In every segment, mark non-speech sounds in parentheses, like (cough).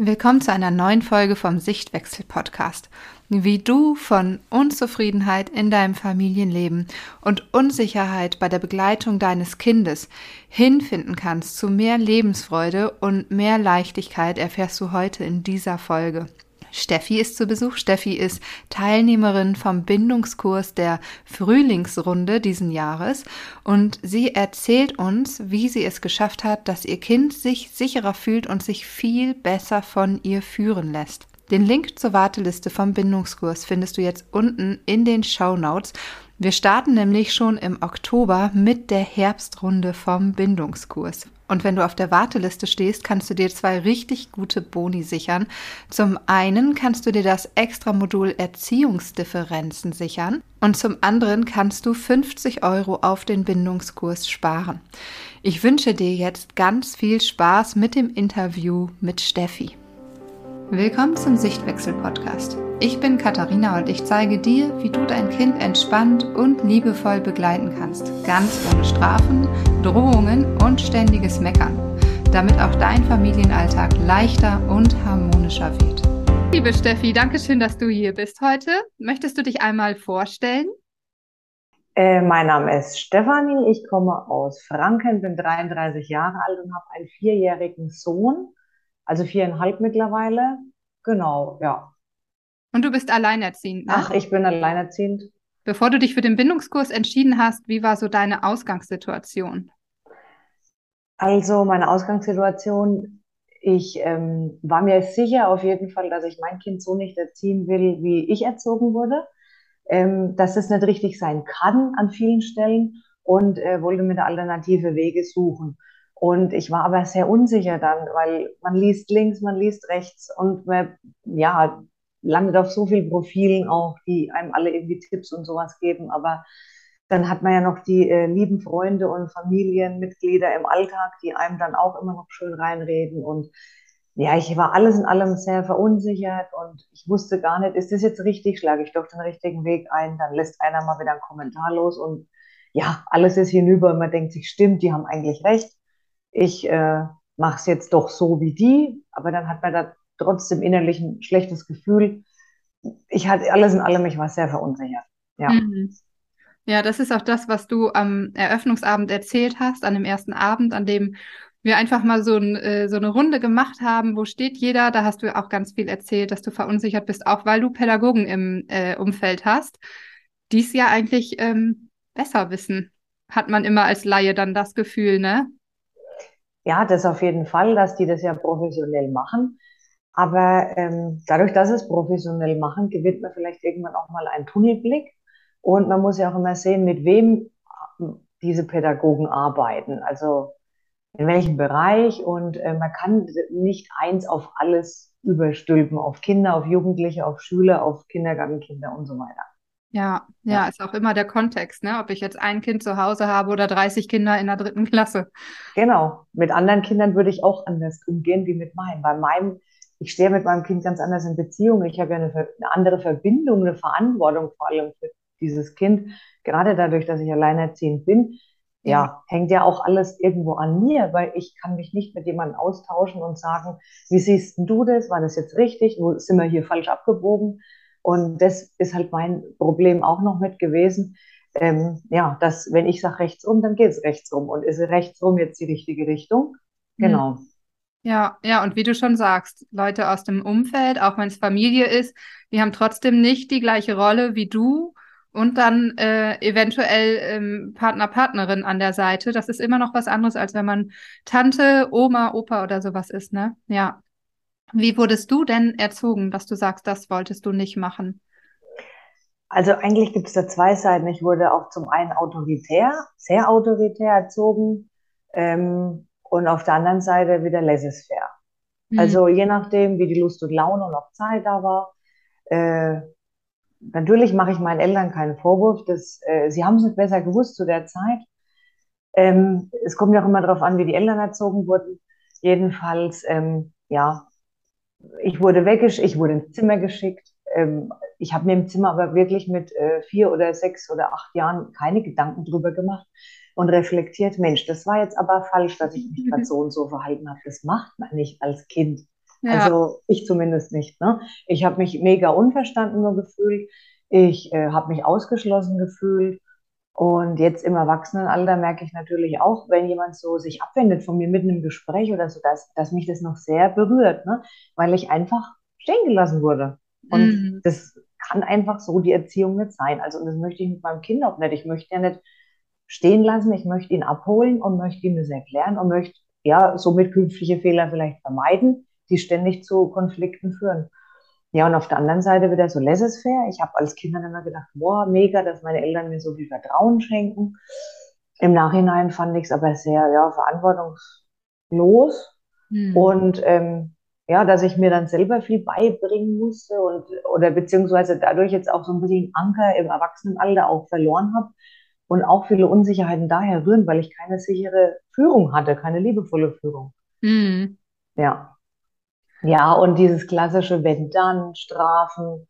Willkommen zu einer neuen Folge vom Sichtwechsel Podcast. Wie du von Unzufriedenheit in deinem Familienleben und Unsicherheit bei der Begleitung deines Kindes hinfinden kannst zu mehr Lebensfreude und mehr Leichtigkeit erfährst du heute in dieser Folge. Steffi ist zu Besuch. Steffi ist Teilnehmerin vom Bindungskurs der Frühlingsrunde diesen Jahres und sie erzählt uns, wie sie es geschafft hat, dass ihr Kind sich sicherer fühlt und sich viel besser von ihr führen lässt. Den Link zur Warteliste vom Bindungskurs findest du jetzt unten in den Show Notes. Wir starten nämlich schon im Oktober mit der Herbstrunde vom Bindungskurs. Und wenn du auf der Warteliste stehst, kannst du dir zwei richtig gute Boni sichern. Zum einen kannst du dir das Extra-Modul Erziehungsdifferenzen sichern und zum anderen kannst du 50 Euro auf den Bindungskurs sparen. Ich wünsche dir jetzt ganz viel Spaß mit dem Interview mit Steffi. Willkommen zum Sichtwechsel-Podcast. Ich bin Katharina und ich zeige dir, wie du dein Kind entspannt und liebevoll begleiten kannst. Ganz ohne Strafen, Drohungen und ständiges Meckern. Damit auch dein Familienalltag leichter und harmonischer wird. Liebe Steffi, danke schön, dass du hier bist heute. Möchtest du dich einmal vorstellen? Äh, mein Name ist Stefanie, ich komme aus Franken, bin 33 Jahre alt und habe einen vierjährigen Sohn also viereinhalb mittlerweile. Genau, ja. Und du bist alleinerziehend, ne? Ach, ich bin alleinerziehend. Bevor du dich für den Bindungskurs entschieden hast, wie war so deine Ausgangssituation? Also meine Ausgangssituation, ich ähm, war mir sicher auf jeden Fall, dass ich mein Kind so nicht erziehen will, wie ich erzogen wurde, ähm, dass es nicht richtig sein kann an vielen Stellen und äh, wollte mir da alternative Wege suchen. Und ich war aber sehr unsicher dann, weil man liest links, man liest rechts und man, ja, landet auf so vielen Profilen auch, die einem alle irgendwie Tipps und sowas geben. Aber dann hat man ja noch die äh, lieben Freunde und Familienmitglieder im Alltag, die einem dann auch immer noch schön reinreden. Und ja, ich war alles in allem sehr verunsichert und ich wusste gar nicht, ist das jetzt richtig, schlage ich doch den richtigen Weg ein, dann lässt einer mal wieder einen Kommentar los und ja, alles ist hinüber man denkt sich, stimmt, die haben eigentlich recht ich äh, mache es jetzt doch so wie die, aber dann hat man da trotzdem innerlich ein schlechtes Gefühl. Ich hatte alles in allem, ich war sehr verunsichert. Ja. Mhm. Ja, das ist auch das, was du am Eröffnungsabend erzählt hast, an dem ersten Abend, an dem wir einfach mal so, ein, äh, so eine Runde gemacht haben, wo steht jeder, da hast du auch ganz viel erzählt, dass du verunsichert bist, auch weil du Pädagogen im äh, Umfeld hast, die es ja eigentlich ähm, besser wissen, hat man immer als Laie dann das Gefühl, ne? Ja, das auf jeden Fall, dass die das ja professionell machen. Aber ähm, dadurch, dass es professionell machen, gewinnt man vielleicht irgendwann auch mal einen Tunnelblick. Und man muss ja auch immer sehen, mit wem diese Pädagogen arbeiten. Also in welchem Bereich. Und äh, man kann nicht eins auf alles überstülpen, auf Kinder, auf Jugendliche, auf Schüler, auf Kindergartenkinder und so weiter. Ja, ja, ja, ist auch immer der Kontext, ne? Ob ich jetzt ein Kind zu Hause habe oder 30 Kinder in der dritten Klasse. Genau. Mit anderen Kindern würde ich auch anders umgehen wie mit meinem. Bei meinem, ich stehe mit meinem Kind ganz anders in Beziehung. Ich habe ja eine, eine andere Verbindung, eine Verantwortung vor allem für dieses Kind. Gerade dadurch, dass ich alleinerziehend bin, ja, hängt ja auch alles irgendwo an mir, weil ich kann mich nicht mit jemandem austauschen und sagen, wie siehst du das? War das jetzt richtig? Wo sind wir hier falsch abgebogen? Und das ist halt mein Problem auch noch mit gewesen. Ähm, ja, dass wenn ich sage rechts rum, dann geht es rechts rum. Und ist rechts rum jetzt die richtige Richtung? Mhm. Genau. Ja, ja, und wie du schon sagst, Leute aus dem Umfeld, auch wenn es Familie ist, die haben trotzdem nicht die gleiche Rolle wie du und dann äh, eventuell ähm, Partner, Partnerin an der Seite. Das ist immer noch was anderes, als wenn man Tante, Oma, Opa oder sowas ist, ne? Ja. Wie wurdest du denn erzogen, dass du sagst, das wolltest du nicht machen? Also eigentlich gibt es da zwei Seiten. Ich wurde auch zum einen autoritär, sehr autoritär erzogen ähm, und auf der anderen Seite wieder laissez-faire. Mhm. Also je nachdem, wie die Lust und Laune und auch Zeit da war. Äh, natürlich mache ich meinen Eltern keinen Vorwurf. Dass, äh, sie haben es nicht besser gewusst zu der Zeit. Ähm, es kommt ja auch immer darauf an, wie die Eltern erzogen wurden. Jedenfalls, ähm, ja, ich wurde weggeschickt, ich wurde ins Zimmer geschickt. Ähm, ich habe mir im Zimmer aber wirklich mit äh, vier oder sechs oder acht Jahren keine Gedanken drüber gemacht und reflektiert, Mensch, das war jetzt aber falsch, dass ich mich gerade so und so verhalten habe. Das macht man nicht als Kind. Ja. Also ich zumindest nicht. Ne? Ich habe mich mega unverstanden gefühlt. Ich äh, habe mich ausgeschlossen gefühlt. Und jetzt im Erwachsenenalter merke ich natürlich auch, wenn jemand so sich abwendet von mir mitten im Gespräch oder so, dass, dass mich das noch sehr berührt, ne? weil ich einfach stehen gelassen wurde. Und mhm. das kann einfach so die Erziehung nicht sein. Also, und das möchte ich mit meinem Kind auch nicht. Ich möchte ja nicht stehen lassen, ich möchte ihn abholen und möchte ihm das erklären und möchte ja somit künftige Fehler vielleicht vermeiden, die ständig zu Konflikten führen. Ja, und auf der anderen Seite wieder so laissez-faire. Ich habe als Kind dann immer gedacht, boah, mega, dass meine Eltern mir so viel Vertrauen schenken. Im Nachhinein fand ich es aber sehr ja, verantwortungslos. Hm. Und ähm, ja, dass ich mir dann selber viel beibringen musste und oder beziehungsweise dadurch jetzt auch so ein bisschen Anker im Erwachsenenalter auch verloren habe und auch viele Unsicherheiten daher rühren, weil ich keine sichere Führung hatte, keine liebevolle Führung. Hm. Ja. Ja, und dieses klassische Wenn dann, Strafen.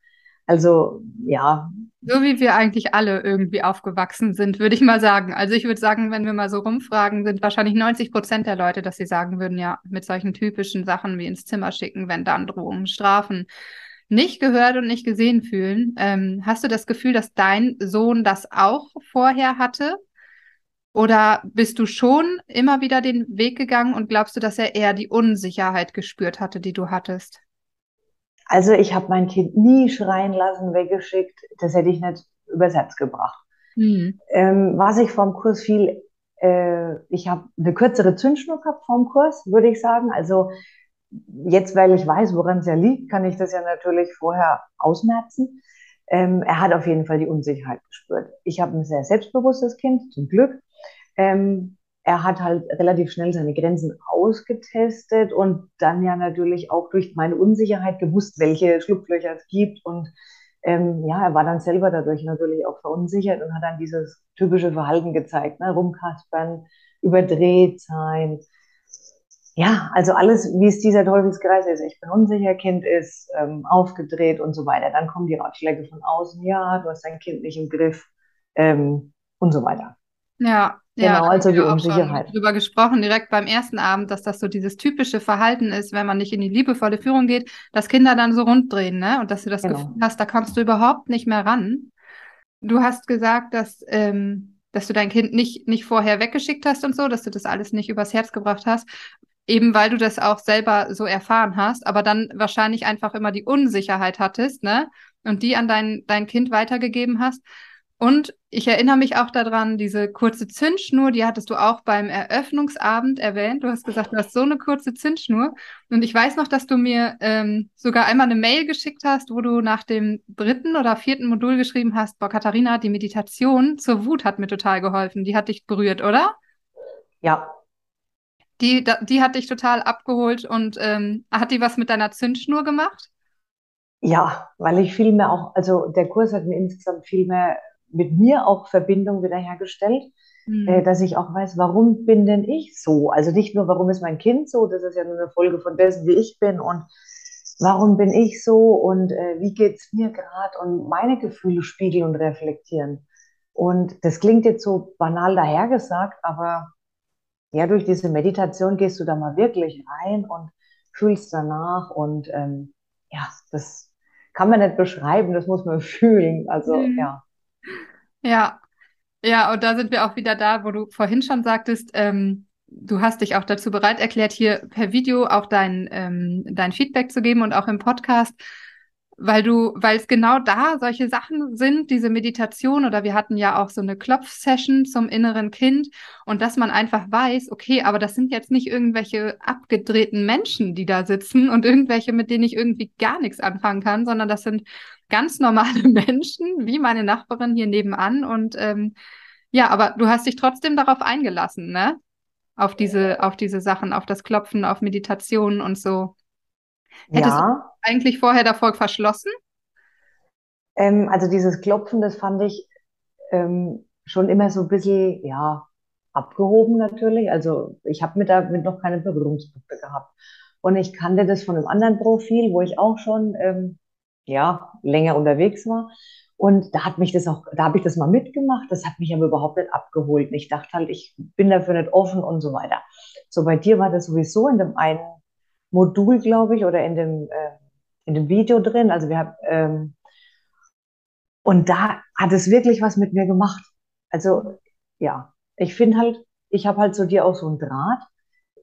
Also ja. So wie wir eigentlich alle irgendwie aufgewachsen sind, würde ich mal sagen. Also ich würde sagen, wenn wir mal so rumfragen, sind wahrscheinlich 90 Prozent der Leute, dass sie sagen würden, ja, mit solchen typischen Sachen wie ins Zimmer schicken, wenn dann Drohungen, Strafen, nicht gehört und nicht gesehen fühlen. Ähm, hast du das Gefühl, dass dein Sohn das auch vorher hatte? Oder bist du schon immer wieder den Weg gegangen und glaubst du, dass er eher die Unsicherheit gespürt hatte, die du hattest? Also ich habe mein Kind nie schreien lassen, weggeschickt. Das hätte ich nicht übers Herz gebracht. Mhm. Ähm, was ich vom Kurs viel, äh, ich habe eine kürzere Zündschnur gehabt vom Kurs, würde ich sagen. Also jetzt, weil ich weiß, woran es ja liegt, kann ich das ja natürlich vorher ausmerzen. Ähm, er hat auf jeden Fall die Unsicherheit gespürt. Ich habe ein sehr selbstbewusstes Kind, zum Glück. Ähm, er hat halt relativ schnell seine Grenzen ausgetestet und dann ja natürlich auch durch meine Unsicherheit gewusst, welche Schlupflöcher es gibt. Und ähm, ja, er war dann selber dadurch natürlich auch verunsichert und hat dann dieses typische Verhalten gezeigt, ne? rumkaspern, überdreht sein. Ja, also alles, wie es dieser Teufelskreis ist. Ich bin unsicher, Kind ist ähm, aufgedreht und so weiter. Dann kommen die Ratschläge von außen, ja, du hast dein Kind nicht im Griff ähm, und so weiter. Ja, Genau, ja, also die Unsicherheit. Schon drüber gesprochen, direkt beim ersten Abend, dass das so dieses typische Verhalten ist, wenn man nicht in die liebevolle Führung geht, dass Kinder dann so runddrehen, ne? Und dass du das genau. Gefühl hast, da kommst du überhaupt nicht mehr ran. Du hast gesagt, dass, ähm, dass du dein Kind nicht, nicht vorher weggeschickt hast und so, dass du das alles nicht übers Herz gebracht hast, eben weil du das auch selber so erfahren hast, aber dann wahrscheinlich einfach immer die Unsicherheit hattest, ne? Und die an dein, dein Kind weitergegeben hast. Und ich erinnere mich auch daran, diese kurze Zündschnur, die hattest du auch beim Eröffnungsabend erwähnt. Du hast gesagt, du hast so eine kurze Zündschnur. Und ich weiß noch, dass du mir ähm, sogar einmal eine Mail geschickt hast, wo du nach dem dritten oder vierten Modul geschrieben hast, boah, Katharina, die Meditation zur Wut hat mir total geholfen. Die hat dich berührt, oder? Ja. Die, die hat dich total abgeholt und ähm, hat die was mit deiner Zündschnur gemacht? Ja, weil ich viel mehr auch, also der Kurs hat mir insgesamt viel mehr mit mir auch Verbindung wiederhergestellt, mhm. äh, dass ich auch weiß, warum bin denn ich so? Also nicht nur, warum ist mein Kind so, das ist ja nur eine Folge von dessen, wie ich bin und warum bin ich so und äh, wie es mir gerade und meine Gefühle spiegeln und reflektieren. Und das klingt jetzt so banal dahergesagt, aber ja, durch diese Meditation gehst du da mal wirklich rein und fühlst danach und ähm, ja, das kann man nicht beschreiben, das muss man (laughs) fühlen. Also mhm. ja. Ja, ja, und da sind wir auch wieder da, wo du vorhin schon sagtest, ähm, du hast dich auch dazu bereit erklärt, hier per Video auch dein, ähm, dein Feedback zu geben und auch im Podcast, weil du, weil es genau da solche Sachen sind, diese Meditation oder wir hatten ja auch so eine Klopfsession zum inneren Kind und dass man einfach weiß, okay, aber das sind jetzt nicht irgendwelche abgedrehten Menschen, die da sitzen und irgendwelche, mit denen ich irgendwie gar nichts anfangen kann, sondern das sind ganz normale (laughs) Menschen, wie meine Nachbarin hier nebenan. Und ähm, ja, aber du hast dich trotzdem darauf eingelassen, ne? Auf diese, auf diese Sachen, auf das Klopfen, auf Meditationen und so. Hättest ja. du eigentlich vorher davor verschlossen? Ähm, also dieses Klopfen, das fand ich ähm, schon immer so ein bisschen, ja, abgehoben natürlich. Also ich habe mit damit noch keine Berührungspunkte gehabt. Und ich kannte das von einem anderen Profil, wo ich auch schon ähm, ja, länger unterwegs war. Und da hat mich das auch, da habe ich das mal mitgemacht. Das hat mich aber überhaupt nicht abgeholt. ich dachte halt, ich bin dafür nicht offen und so weiter. So bei dir war das sowieso in dem einen Modul, glaube ich, oder in dem, äh, in dem Video drin. Also wir haben, ähm, und da hat es wirklich was mit mir gemacht. Also ja, ich finde halt, ich habe halt zu dir auch so einen Draht.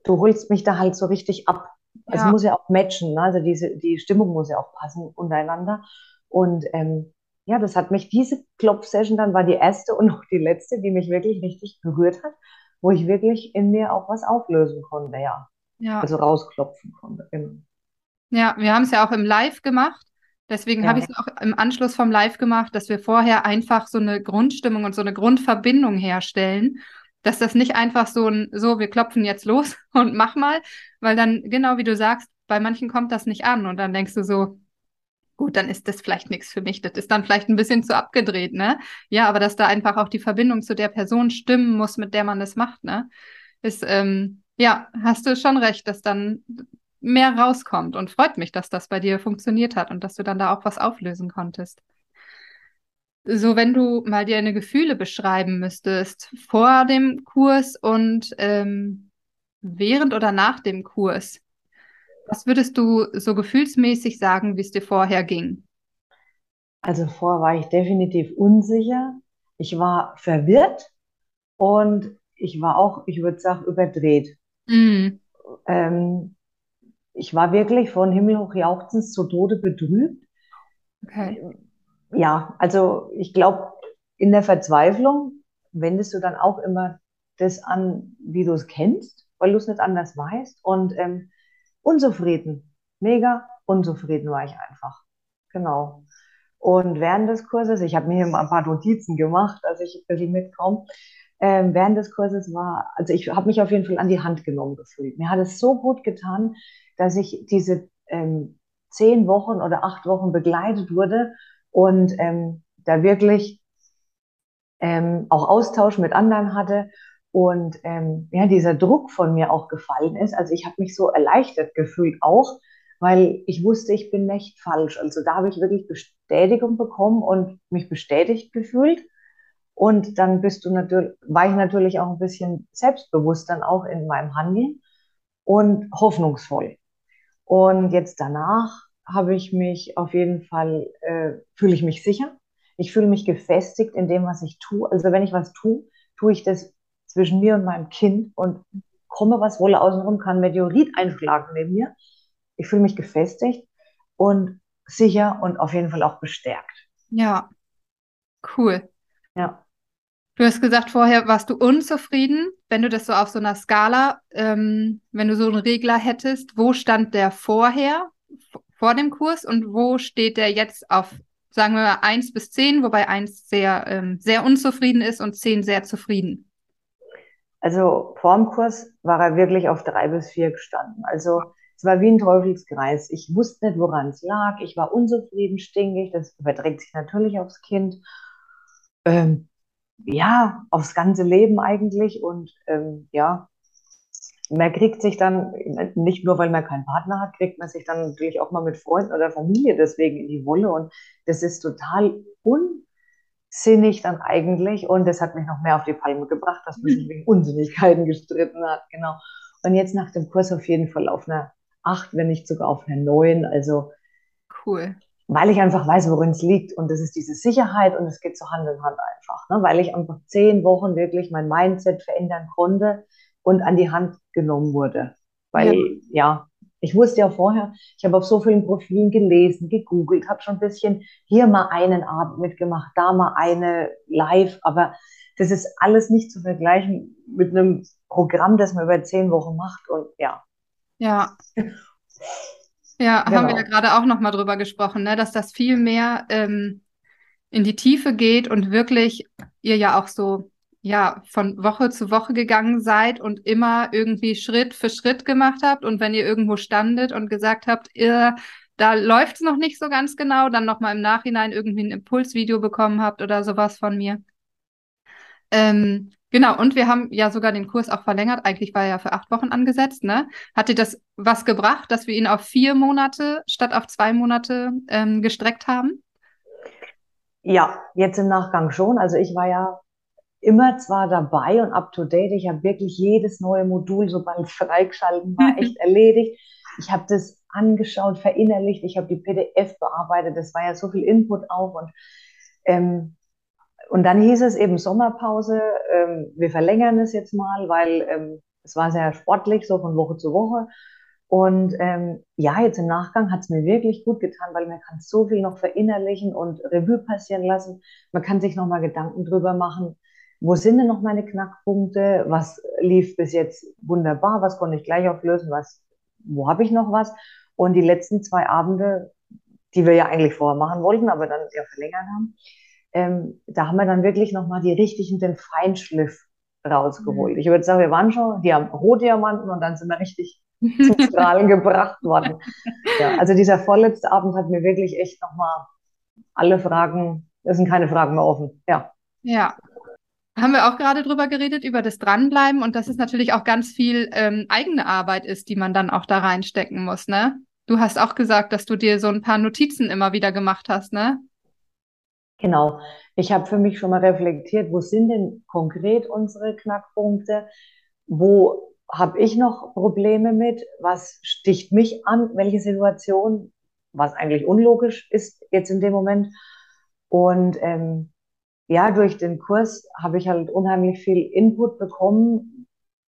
Du holst mich da halt so richtig ab. Ja. muss ja auch matchen, ne? Also diese, die Stimmung muss ja auch passen untereinander. Und ähm, ja, das hat mich, diese Klopf-Session dann war die erste und auch die letzte, die mich wirklich richtig berührt hat, wo ich wirklich in mir auch was auflösen konnte, ja. Ja. Also rausklopfen konnte, genau. Ja, wir haben es ja auch im Live gemacht. Deswegen habe Ja. ich es auch im Anschluss vom Live gemacht, dass wir vorher einfach so eine Grundstimmung und so eine Grundverbindung herstellen. Dass das nicht einfach so ein, so, wir klopfen jetzt los (laughs) und mach mal, weil dann, genau wie du sagst, bei manchen kommt das nicht an und dann denkst du so, gut, dann ist das vielleicht nichts für mich. Das ist dann vielleicht ein bisschen zu abgedreht, ne? Ja, aber dass da einfach auch die Verbindung zu der Person stimmen muss, mit der man das macht, ne? Ist, ähm, ja, hast du schon recht, dass dann mehr rauskommt und freut mich, dass das bei dir funktioniert hat und dass du dann da auch was auflösen konntest. So, wenn du mal deine Gefühle beschreiben müsstest, vor dem Kurs und ähm, während oder nach dem Kurs, was würdest du so gefühlsmäßig sagen, wie es dir vorher ging? Also vorher war ich definitiv unsicher. Ich war verwirrt und ich war auch, ich würde sagen, überdreht. Mm, Ähm, ich war wirklich von Himmel hoch jauchzend zu Tode betrübt. okay. Ja, also ich glaube, in der Verzweiflung wendest du dann auch immer das an, wie du es kennst, weil du es nicht anders weißt. Und ähm, unzufrieden, mega unzufrieden war ich einfach. Genau. Und während des Kurses, ich habe mir hier mal ein paar Notizen gemacht, dass ich ein bisschen mitkomme. Ähm, während des Kurses war, also ich habe mich auf jeden Fall an die Hand genommen gefühlt. Mir hat es so gut getan, dass ich diese ähm, zehn Wochen oder acht Wochen begleitet wurde und ähm, da wirklich ähm, auch Austausch mit anderen hatte und ähm, ja, dieser Druck von mir auch gefallen ist. Also ich habe mich so erleichtert gefühlt auch, weil ich wusste, ich bin nicht falsch. Also da habe ich wirklich Bestätigung bekommen und mich bestätigt gefühlt. Und dann bist du natürlich, war ich natürlich auch ein bisschen selbstbewusst dann auch in meinem Handeln und hoffnungsvoll. Und jetzt danach habe ich mich auf jeden Fall, äh, fühle ich mich sicher. Ich fühle mich gefestigt in dem, was ich tue. Also wenn ich was tue, tue ich das zwischen mir und meinem Kind und komme, was wolle außenrum, kann Meteorit einschlagen neben mir. Ich fühle mich gefestigt und sicher und auf jeden Fall auch bestärkt. Ja, cool. Ja. Du hast gesagt, vorher warst du unzufrieden. Wenn du das so auf so einer Skala, ähm, wenn du so einen Regler hättest, wo stand der vorher, vor dem Kurs und wo steht der jetzt auf, sagen wir mal, 1 bis 10, wobei 1 sehr, ähm, sehr unzufrieden ist und 10 sehr zufrieden? Also vor dem Kurs war er wirklich auf drei bis vier gestanden. Also es war wie ein Teufelskreis. Ich wusste nicht, woran es lag. Ich war unzufrieden, stinkig. Das überträgt sich natürlich aufs Kind. Ähm, ja, aufs ganze Leben eigentlich. Und ähm, ja, man kriegt sich dann, nicht nur weil man keinen Partner hat, kriegt man sich dann natürlich auch mal mit Freunden oder Familie deswegen in die Wolle. Und das ist total unsinnig dann eigentlich. Und das hat mich noch mehr auf die Palme gebracht, dass man sich wegen Unsinnigkeiten gestritten hat. Genau. Und jetzt nach dem Kurs auf jeden Fall auf einer 8, wenn nicht sogar auf einer 9. Also, Cool. Weil ich einfach weiß, worin es liegt. Und das ist diese Sicherheit und es geht so Hand in Hand einfach. Ne? Weil ich einfach zehn Wochen wirklich mein Mindset verändern konnte und an die Hand genommen wurde. Weil, ja, ich wusste ja vorher, ich habe auf so vielen Profilen gelesen, gegoogelt, habe schon ein bisschen hier mal einen Abend mitgemacht, da mal eine live, aber das ist alles nicht zu vergleichen mit einem Programm, das man über zehn Wochen macht und ja, Ja. Ja, haben wir Genau. ja gerade auch noch mal drüber gesprochen, ne, dass das viel mehr ähm, in die Tiefe geht und wirklich ihr ja auch so ja von Woche zu Woche gegangen seid und immer irgendwie Schritt für Schritt gemacht habt und wenn ihr irgendwo standet und gesagt habt, ihr da läuft es noch nicht so ganz genau, dann noch mal im Nachhinein irgendwie ein Impulsvideo bekommen habt oder sowas von mir. Ähm, genau, und wir haben ja sogar den Kurs auch verlängert. Eigentlich war er ja für acht Wochen angesetzt, ne? Hat dir das was gebracht, dass wir ihn auf vier Monate statt auf zwei Monate ähm, gestreckt haben? Ja, jetzt im Nachgang schon. Also ich war ja immer zwar dabei und up to date. Ich habe wirklich jedes neue Modul, sobald es freigeschalten war, (laughs) echt erledigt. ich habe das angeschaut, verinnerlicht, ich habe die PDF bearbeitet, das war ja so viel Input auch und ähm, und dann hieß es eben Sommerpause, ähm, wir verlängern es jetzt mal, weil ähm, es war sehr sportlich, so von Woche zu Woche. Und ähm, ja, jetzt im Nachgang hat es mir wirklich gut getan, weil man kann so viel noch verinnerlichen und Revue passieren lassen. Man kann sich nochmal Gedanken drüber machen, wo sind denn noch meine Knackpunkte, was lief bis jetzt wunderbar, was konnte ich gleich auflösen, was, wo habe ich noch was. Und die letzten zwei Abende, die wir ja eigentlich vorher machen wollten, aber dann ja verlängert haben, ähm, da haben wir dann wirklich nochmal die richtigen, den Feinschliff rausgeholt. Mhm. Ich würde sagen, wir waren schon die haben Rohdiamanten und dann sind wir richtig (laughs) zum Strahlen gebracht worden. Ja, also dieser vorletzte Abend hat mir wirklich echt nochmal alle Fragen, es sind keine Fragen mehr offen. Ja. Ja. Haben wir auch gerade drüber geredet, über das Dranbleiben und dass es natürlich auch ganz viel ähm, eigene Arbeit ist, die man dann auch da reinstecken muss, ne? Du hast auch gesagt, dass du dir so ein paar Notizen immer wieder gemacht hast, ne? Genau. Ich habe für mich schon mal reflektiert, wo sind denn konkret unsere Knackpunkte? Wo habe ich noch Probleme mit? Was sticht mich an? Welche Situation? Was eigentlich unlogisch ist jetzt in dem Moment. Und ähm, ja, durch den Kurs habe ich halt unheimlich viel Input bekommen.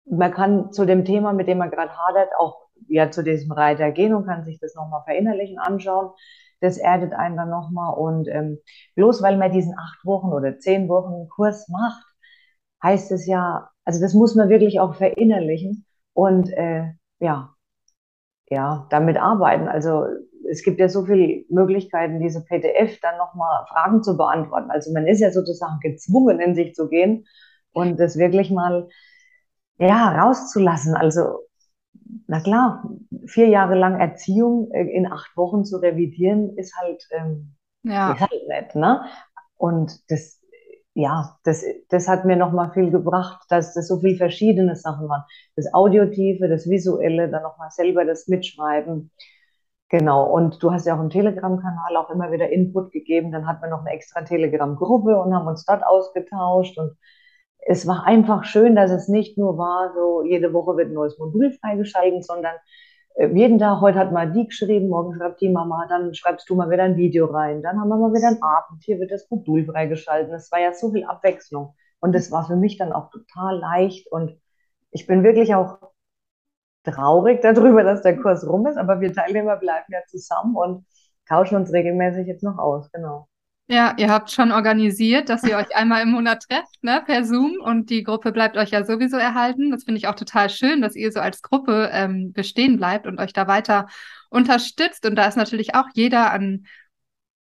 Man kann zu dem Thema, mit dem man gerade hadert, auch ja zu diesem Reiter gehen und kann sich das nochmal verinnerlichen, anschauen. Das erdet einen dann nochmal. Und ähm, bloß weil man diesen acht Wochen oder zehn Wochen Kurs macht, heißt es ja, also das muss man wirklich auch verinnerlichen und äh, ja, ja, damit arbeiten. Also es gibt ja so viele Möglichkeiten, diese PDF dann nochmal Fragen zu beantworten. Also man ist ja sozusagen gezwungen, in sich zu gehen und das wirklich mal ja, rauszulassen. Also na klar, vier Jahre lang Erziehung äh, in acht Wochen zu revidieren, ist halt, ähm, ja. ist halt nett, ne? Und das, ja, das, das hat mir nochmal viel gebracht, dass das so viel verschiedene Sachen waren. Das Audiotive, das Visuelle, dann nochmal selber das Mitschreiben. Genau, und du hast ja auch im Telegram-Kanal auch immer wieder Input gegeben. Dann hatten wir noch eine extra Telegram-Gruppe und haben uns dort ausgetauscht. Und es war einfach schön, dass es nicht nur war, so jede Woche wird ein neues Modul freigeschaltet, sondern äh, jeden Tag, heute hat mal die geschrieben, morgen schreibt die Mama, dann schreibst du mal wieder ein Video rein, dann haben wir mal wieder einen Abend, hier wird das Modul freigeschaltet. Es war ja so viel Abwechslung und es war für mich dann auch total leicht und ich bin wirklich auch traurig darüber, dass der Kurs rum ist, aber wir Teilnehmer bleiben ja zusammen und tauschen uns regelmäßig jetzt noch aus, genau. Ja, ihr habt schon organisiert, dass ihr (laughs) euch einmal im Monat trefft, ne, per Zoom und die Gruppe bleibt euch ja sowieso erhalten. Das finde ich auch total schön, dass ihr so als Gruppe ähm, bestehen bleibt und euch da weiter unterstützt. Und da ist natürlich auch jeder an,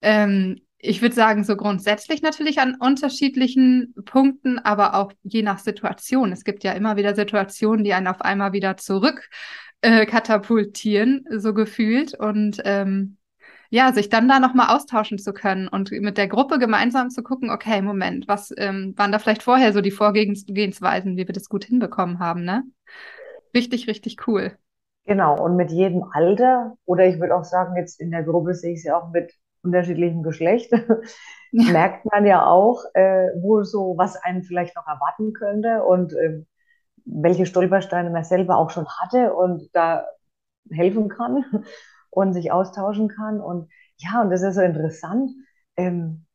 ähm, ich würde sagen, so grundsätzlich natürlich an unterschiedlichen Punkten, aber auch je nach Situation. Es gibt ja immer wieder Situationen, die einen auf einmal wieder zurück äh, katapultieren, so gefühlt. Und ähm, ja, sich dann da nochmal austauschen zu können und mit der Gruppe gemeinsam zu gucken, okay, Moment, was ähm, waren da vielleicht vorher so die Vorgehensweisen, wie wir das gut hinbekommen haben, ne? Richtig, richtig cool. Genau, und mit jedem Alter, oder ich würde auch sagen, jetzt in der Gruppe sehe ich sie auch mit unterschiedlichem Geschlecht, ja. (laughs) merkt man ja auch, äh, wo so was einen vielleicht noch erwarten könnte und äh, welche Stolpersteine man selber auch schon hatte und da helfen kann und sich austauschen kann. Und ja, und das ist so interessant. Ähm,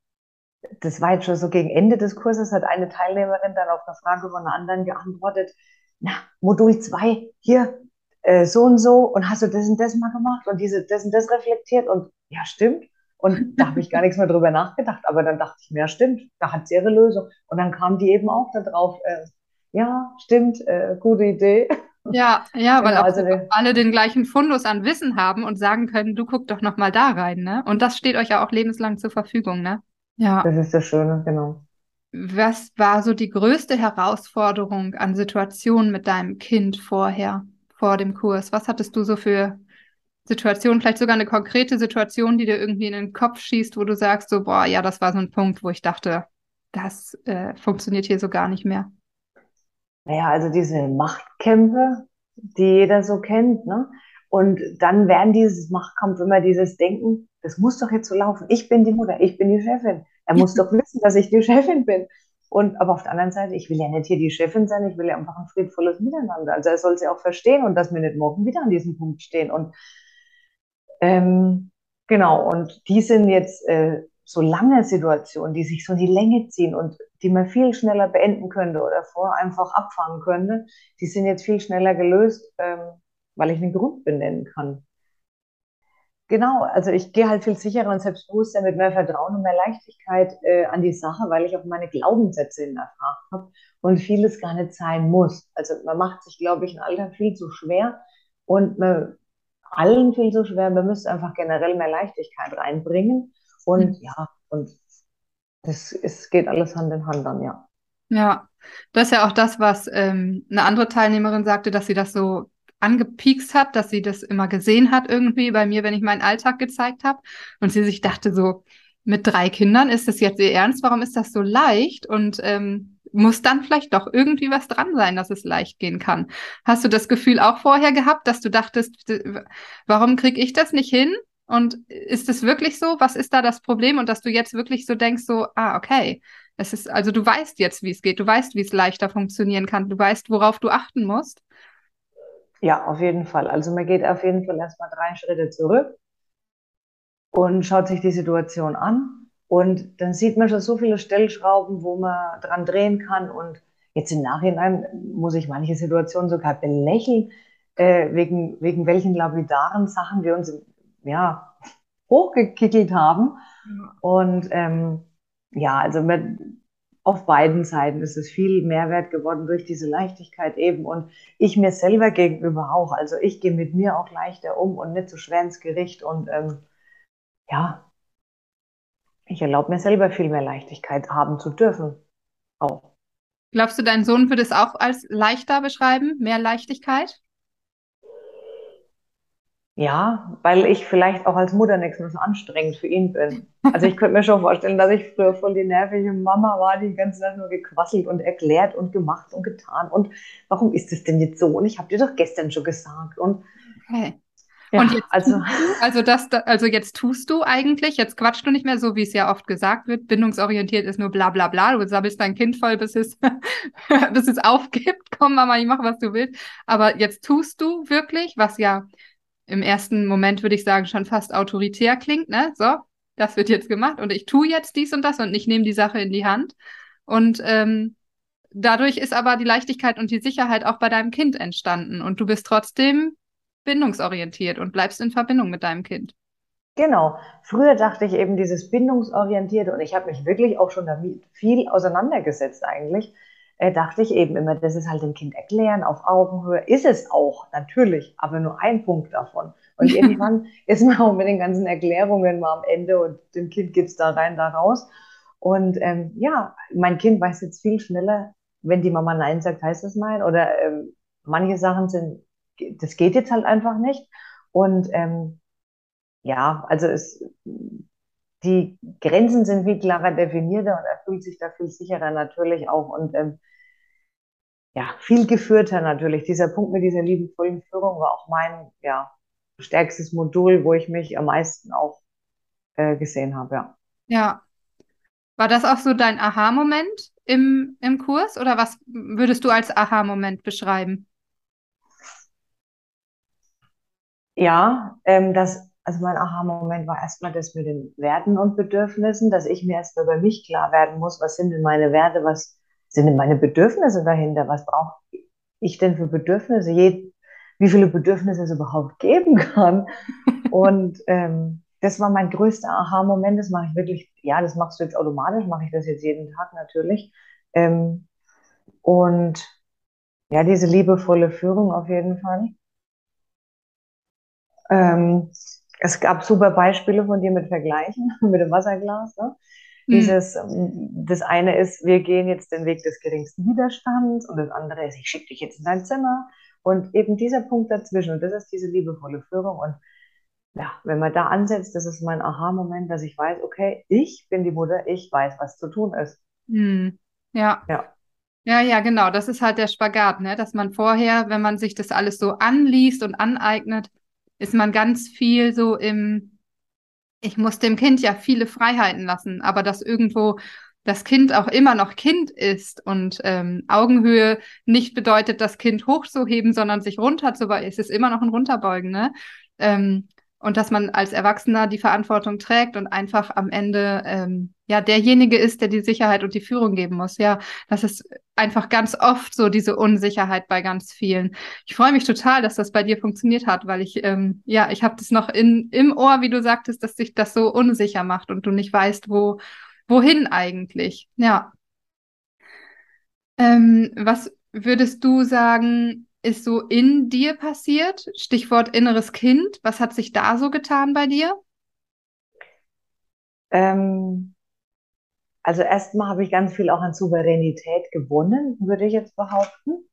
das war jetzt schon so gegen Ende des Kurses, hat eine Teilnehmerin dann auf eine Frage von einer anderen geantwortet, na, Modul 2, hier, äh, so und so, und hast du das und das mal gemacht und diese, das und das reflektiert und ja, stimmt. Und da habe ich gar nichts mehr drüber nachgedacht, aber dann dachte ich mir, ja, stimmt, da hat sie ihre Lösung. Und dann kam die eben auch darauf, äh, ja, stimmt, äh, gute Idee. Ja, ja, weil genau, auch also alle den gleichen Fundus an Wissen haben und sagen können, du guck doch noch mal da rein, ne? Und das steht euch ja auch lebenslang zur Verfügung, ne? Ja. Das ist das Schöne, genau. Was war so die größte Herausforderung an Situationen mit deinem Kind vorher, vor dem Kurs? Was hattest du so für Situationen, vielleicht sogar eine konkrete Situation, die dir irgendwie in den Kopf schießt, wo du sagst, so, boah, ja, das war so ein Punkt, wo ich dachte, das äh, funktioniert hier so gar nicht mehr? Naja, also diese Machtkämpfe, die jeder so kennt, ne? Und dann werden dieses Machtkampf immer dieses Denken, das muss doch jetzt so laufen. Ich bin die Mutter, ich bin die Chefin. Er muss doch wissen, dass ich die Chefin bin. Und aber auf der anderen Seite, ich will ja nicht hier die Chefin sein, ich will ja einfach ein friedvolles Miteinander. Also er soll sie auch verstehen und dass wir nicht morgen wieder an diesem Punkt stehen. Und ähm, genau, und die sind jetzt äh, so lange Situationen, die sich so in die Länge ziehen und die man viel schneller beenden könnte oder vorher einfach abfahren könnte, die sind jetzt viel schneller gelöst, ähm, weil ich einen Grund benennen kann. Genau, also ich gehe halt viel sicherer und selbstbewusster mit mehr Vertrauen und mehr Leichtigkeit äh, an die Sache, weil ich auch meine Glaubenssätze hinterfragt habe und vieles gar nicht sein muss. Also man macht sich, glaube ich, im Alter viel zu schwer und man, allen viel zu schwer. Man müsste einfach generell mehr Leichtigkeit reinbringen und mhm. ja, und das es geht alles Hand in Hand dann, ja. Ja, das ist ja auch das, was ähm, eine andere Teilnehmerin sagte, dass sie das so angepiekst hat, dass sie das immer gesehen hat irgendwie bei mir, wenn ich meinen Alltag gezeigt habe. Und sie sich dachte so, mit drei Kindern ist das jetzt ihr Ernst? Warum ist das so leicht? Und ähm, muss dann vielleicht doch irgendwie was dran sein, dass es leicht gehen kann. Hast du das Gefühl auch vorher gehabt, dass du dachtest, warum kriege ich das nicht hin? Und ist es wirklich so? Was ist da das Problem? Und dass du jetzt wirklich so denkst, so, ah, okay. Es ist, also du weißt jetzt, wie es geht, du weißt, wie es leichter funktionieren kann, du weißt, worauf du achten musst. Ja, auf jeden Fall. Also man geht auf jeden Fall erstmal drei Schritte zurück und schaut sich die Situation an. Und dann sieht man schon so viele Stellschrauben, wo man dran drehen kann. Und jetzt im Nachhinein muss ich manche Situationen sogar belächeln, äh, wegen, wegen welchen lapidaren Sachen wir uns ja, hochgekickelt haben. Und ähm, ja, also mit, auf beiden Seiten ist es viel Mehrwert geworden durch diese Leichtigkeit eben und ich mir selber gegenüber auch. Also ich gehe mit mir auch leichter um und nicht so schwer ins Gericht und ähm, ja, ich erlaube mir selber viel mehr Leichtigkeit haben zu dürfen. Auch. Glaubst du, dein Sohn würde es auch als leichter beschreiben, mehr Leichtigkeit? Ja, weil ich vielleicht auch als Mutter nichts mehr so anstrengend für ihn bin. Also ich könnte mir schon vorstellen, dass ich früher voll die nervige Mama war, die die ganze Zeit nur gequasselt und erklärt und gemacht und getan. Und warum ist es denn jetzt so? Und ich habe dir doch gestern schon gesagt. Und okay. Ja, und jetzt, also, also, das, also jetzt tust du eigentlich, jetzt quatschst du nicht mehr so, wie es ja oft gesagt wird, bindungsorientiert ist nur bla bla bla, du sabbelst dein Kind voll, bis es, (laughs) bis es aufgibt, komm Mama, ich mache, was du willst. Aber jetzt tust du wirklich, was ja im ersten Moment würde ich sagen, schon fast autoritär klingt, ne? So, das wird jetzt gemacht und ich tue jetzt dies und das und ich nehme die Sache in die Hand. Und ähm, dadurch ist aber die Leichtigkeit und die Sicherheit auch bei deinem Kind entstanden und du bist trotzdem bindungsorientiert und bleibst in Verbindung mit deinem Kind. Genau. Früher dachte ich eben dieses bindungsorientierte und ich habe mich wirklich auch schon damit viel auseinandergesetzt eigentlich äh, dachte ich eben immer, das ist halt dem Kind erklären auf Augenhöhe. Ist es auch, natürlich, aber nur ein Punkt davon. Und irgendwann (laughs) ist man auch mit den ganzen Erklärungen mal am Ende und dem Kind geht's da rein, da raus. Und ähm, ja, mein Kind weiß jetzt viel schneller, wenn die Mama Nein sagt, heißt das Nein. Oder ähm, manche Sachen sind, das geht jetzt halt einfach nicht. Und ähm, ja, also es, die Grenzen sind viel klarer definierter und er fühlt sich da viel sicherer natürlich auch. Und ähm, ja, viel geführter natürlich. Dieser Punkt mit dieser liebevollen Führung war auch mein, ja, stärkstes Modul, wo ich mich am meisten auch äh, gesehen habe, ja. Ja. War das auch so dein Aha-Moment im, im Kurs oder was würdest du als Aha-Moment beschreiben? Ja, ähm, das, also mein Aha-Moment war erstmal das mit den Werten und Bedürfnissen, dass ich mir erstmal über mich klar werden muss, was sind denn meine Werte, was sind denn meine Bedürfnisse dahinter? Was brauche ich denn für Bedürfnisse? Wie viele Bedürfnisse es überhaupt geben kann. (laughs) Und ähm, das war mein größter Aha-Moment. Das mache ich wirklich, ja, das machst du jetzt automatisch, mache ich das jetzt jeden Tag natürlich. Ähm, und ja, diese liebevolle Führung auf jeden Fall. Ähm, es gab super Beispiele von dir mit Vergleichen, (laughs) mit dem Wasserglas. Ne? Hm. Dieses, ähm, das eine ist, wir gehen jetzt den Weg des geringsten Widerstands und das andere ist, ich schicke dich jetzt in dein Zimmer. Und eben dieser Punkt dazwischen, und das ist diese liebevolle Führung. Und ja, wenn man da ansetzt, das ist mein Aha-Moment, dass ich weiß, okay, ich bin die Mutter, ich weiß, was zu tun ist. Hm. Ja. Ja. Ja, ja, genau. Das ist halt der Spagat, ne? Dass man vorher, wenn man sich das alles so anliest und aneignet, ist man ganz viel so im, ich muss dem Kind ja viele Freiheiten lassen, aber das irgendwo das Kind auch immer noch Kind ist und ähm, Augenhöhe nicht bedeutet, das Kind hochzuheben, sondern sich runterzubeugen. Es ist immer noch ein Runterbeugen, ne? Ähm, und dass man als Erwachsener die Verantwortung trägt und einfach am Ende ähm, ja derjenige ist, der die Sicherheit und die Führung geben muss. Ja, das ist einfach ganz oft so diese Unsicherheit bei ganz vielen. Ich freue mich total, dass das bei dir funktioniert hat, weil ich ähm, ja ich habe das noch in im Ohr, wie du sagtest, dass sich das so unsicher macht und du nicht weißt, wo wohin eigentlich. Ja. Ähm, was würdest du sagen? Ist so in dir passiert? Stichwort inneres Kind. Was hat sich da so getan bei dir? Ähm, also erstmal habe ich ganz viel auch an Souveränität gewonnen, würde ich jetzt behaupten.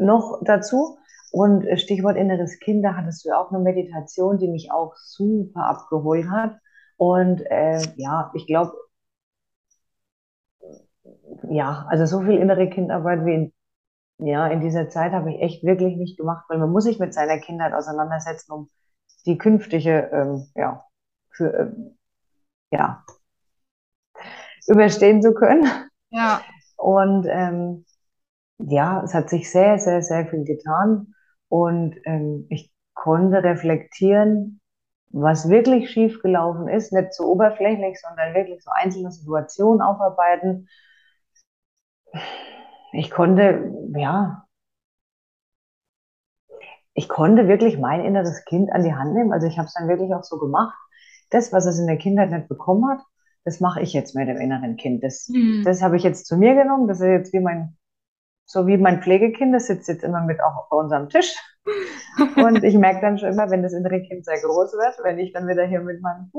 Noch dazu. Und Stichwort inneres Kind, da hattest du ja auch eine Meditation, die mich auch super abgeholt hat. Und äh, ja, ich glaube, ja, also so viel innere Kindarbeit wie in ja, in dieser Zeit habe ich echt wirklich nicht gemacht, weil man muss sich mit seiner Kindheit auseinandersetzen, um die künftige, ähm, ja, für, ähm, ja, überstehen zu können. Ja. Und ähm, ja, es hat sich sehr, sehr, sehr viel getan. Und ähm, ich konnte reflektieren, was wirklich schiefgelaufen ist, nicht so oberflächlich, sondern wirklich so einzelne Situationen aufarbeiten ich konnte, ja, ich konnte wirklich mein inneres Kind an die Hand nehmen. Also ich habe es dann wirklich auch so gemacht. Das, was es in der Kindheit nicht bekommen hat, das mache ich jetzt mit dem inneren Kind. Das, mhm. das habe ich jetzt zu mir genommen. Das ist jetzt wie mein, so wie mein Pflegekind, das sitzt jetzt immer mit auch bei unserem Tisch. (laughs) Und ich merke dann schon immer, wenn das innere Kind sehr groß wird, wenn ich dann wieder hier mit meinem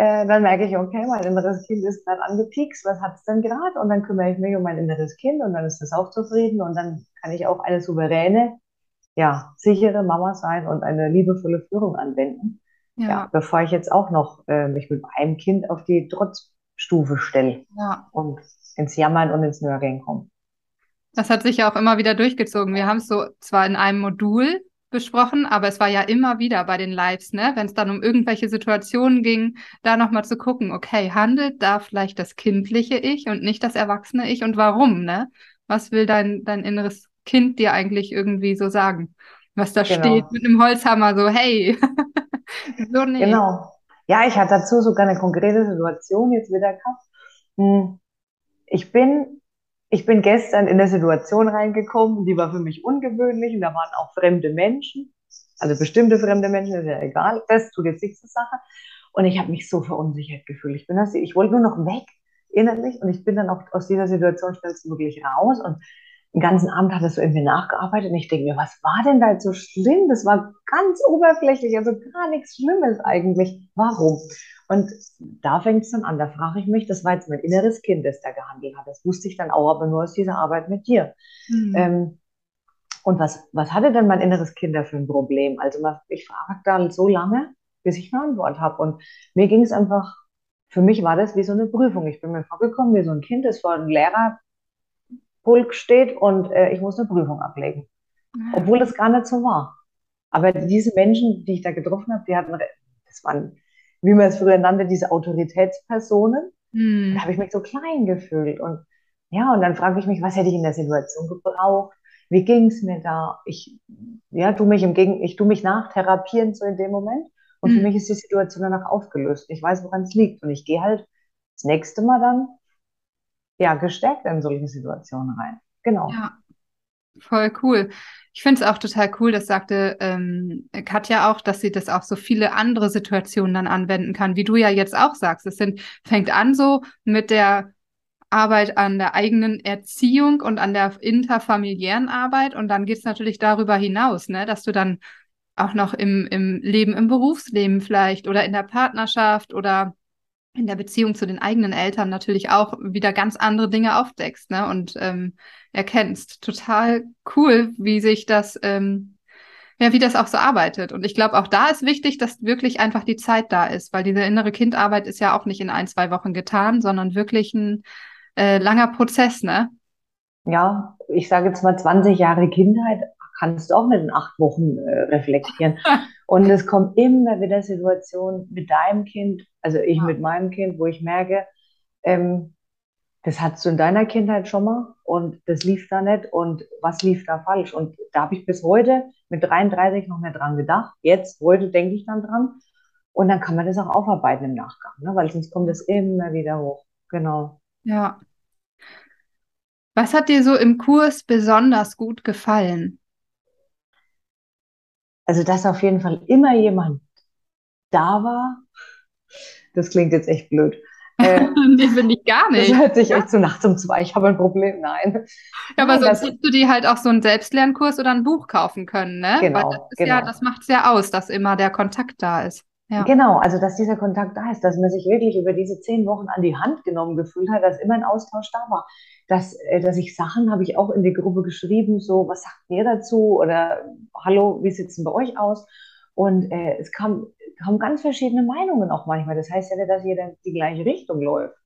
äh, dann merke ich, okay, mein inneres Kind ist gerade angepiekst, was hat es denn gerade? Und dann kümmere ich mich um mein inneres Kind und dann ist das auch zufrieden und dann kann ich auch eine souveräne, ja, sichere Mama sein und eine liebevolle Führung anwenden. Ja. ja bevor ich jetzt auch noch äh, mich mit einem Kind auf die Trotzstufe stelle ja. und ins Jammern und ins Nörgeln komme. Das hat sich ja auch immer wieder durchgezogen. Wir haben es so zwar in einem Modul besprochen, aber es war ja immer wieder bei den Lives, ne, wenn es dann um irgendwelche Situationen ging, da nochmal zu gucken, okay, handelt da vielleicht das kindliche Ich und nicht das erwachsene Ich und warum, ne? Was will dein, dein inneres Kind dir eigentlich irgendwie so sagen? Was da genau. steht mit einem Holzhammer, so, hey, (laughs) so nee. Genau. Ja, ich hatte dazu sogar eine konkrete Situation jetzt wieder gehabt. Hm. Ich bin ich bin gestern in eine Situation reingekommen, die war für mich ungewöhnlich und da waren auch fremde Menschen, also bestimmte fremde Menschen, ist ja egal, das tut jetzt nichts zur Sache. Und ich habe mich so verunsichert gefühlt. Ich, bin das, ich wollte nur noch weg innerlich und ich bin dann auch aus dieser Situation schnellstmöglich raus und den ganzen Abend hat es so irgendwie nachgearbeitet und ich denke mir, was war denn da jetzt so schlimm? Das war ganz oberflächlich, also gar nichts Schlimmes eigentlich. Warum? Und da fängt es dann an, da frage ich mich, das war jetzt mein inneres Kind, das da gehandelt hat. Das wusste ich dann auch, aber nur aus dieser Arbeit mit dir. Mhm. Ähm, und was, was hatte denn mein inneres Kind da für ein Problem? Also ich frage dann so lange, bis ich eine Antwort habe. Und mir ging es einfach, für mich war das wie so eine Prüfung. Ich bin mir vorgekommen wie so ein Kind, das vor einem Lehrerpulk steht und äh, ich muss eine Prüfung ablegen. Mhm. Obwohl das gar nicht so war. Aber diese Menschen, die ich da getroffen habe, die hatten, das waren wie man es früher nannte, diese Autoritätspersonen. Mhm. Da habe ich mich so klein gefühlt. Und ja, und dann frage ich mich, was hätte ich in der Situation gebraucht? Wie ging es mir da? Ich, ja, tu mich im Gegen, ich tu mich nachtherapieren so in dem Moment. Und mhm. für mich ist die Situation danach aufgelöst. Ich weiß, woran es liegt. Und ich gehe halt das nächste Mal dann, ja, gestärkt in solche Situationen rein. Genau. Ja, voll cool. Ich finde es auch total cool, das sagte ähm, Katja auch, dass sie das auch so viele andere Situationen dann anwenden kann, wie du ja jetzt auch sagst. Es sind, fängt an so mit der Arbeit an der eigenen Erziehung und an der interfamiliären Arbeit und dann geht es natürlich darüber hinaus, ne, dass du dann auch noch im, im Leben, im Berufsleben vielleicht oder in der Partnerschaft oder in der Beziehung zu den eigenen Eltern natürlich auch wieder ganz andere Dinge aufdeckst ne? und ähm, erkennst. Total cool, wie sich das, ähm, ja, wie das auch so arbeitet. Und ich glaube, auch da ist wichtig, dass wirklich einfach die Zeit da ist, weil diese innere Kindarbeit ist ja auch nicht in ein, zwei Wochen getan, sondern wirklich ein äh, langer Prozess, ne? Ja, ich sage jetzt mal 20 Jahre Kindheit kannst du auch nicht in acht Wochen äh, reflektieren. (laughs) Und es kommt immer wieder Situationen mit deinem Kind, also ich ja. mit meinem Kind, wo ich merke, ähm, das hattest du in deiner Kindheit schon mal und das lief da nicht und was lief da falsch? Und da habe ich bis heute mit 33 noch mehr dran gedacht. Jetzt, heute denke ich dann dran. Und dann kann man das auch aufarbeiten im Nachgang, ne? weil sonst kommt es immer wieder hoch. Genau. Ja. Was hat dir so im Kurs besonders gut gefallen? Also, dass auf jeden Fall immer jemand da war. Das klingt jetzt echt blöd. Äh, (laughs) nee, finde ich gar nicht. Das hört sich echt so nachts um zwei, ich habe ein Problem. Nein. Ja, aber sonst hättest du dir halt auch so einen Selbstlernkurs oder ein Buch kaufen können, ne? Genau. Weil das genau. ja, das macht es ja aus, dass immer der Kontakt da ist. Ja. Genau, also dass dieser Kontakt da ist, dass man sich wirklich über diese zehn Wochen an die Hand genommen gefühlt hat, dass immer ein Austausch da war. Dass, äh, dass ich Sachen habe ich auch in die Gruppe geschrieben, so, was sagt ihr dazu? Oder hallo, wie sieht es denn bei euch aus? Und äh, es kam, kamen ganz verschiedene Meinungen auch manchmal. Das heißt ja nicht, dass jeder die gleiche Richtung läuft.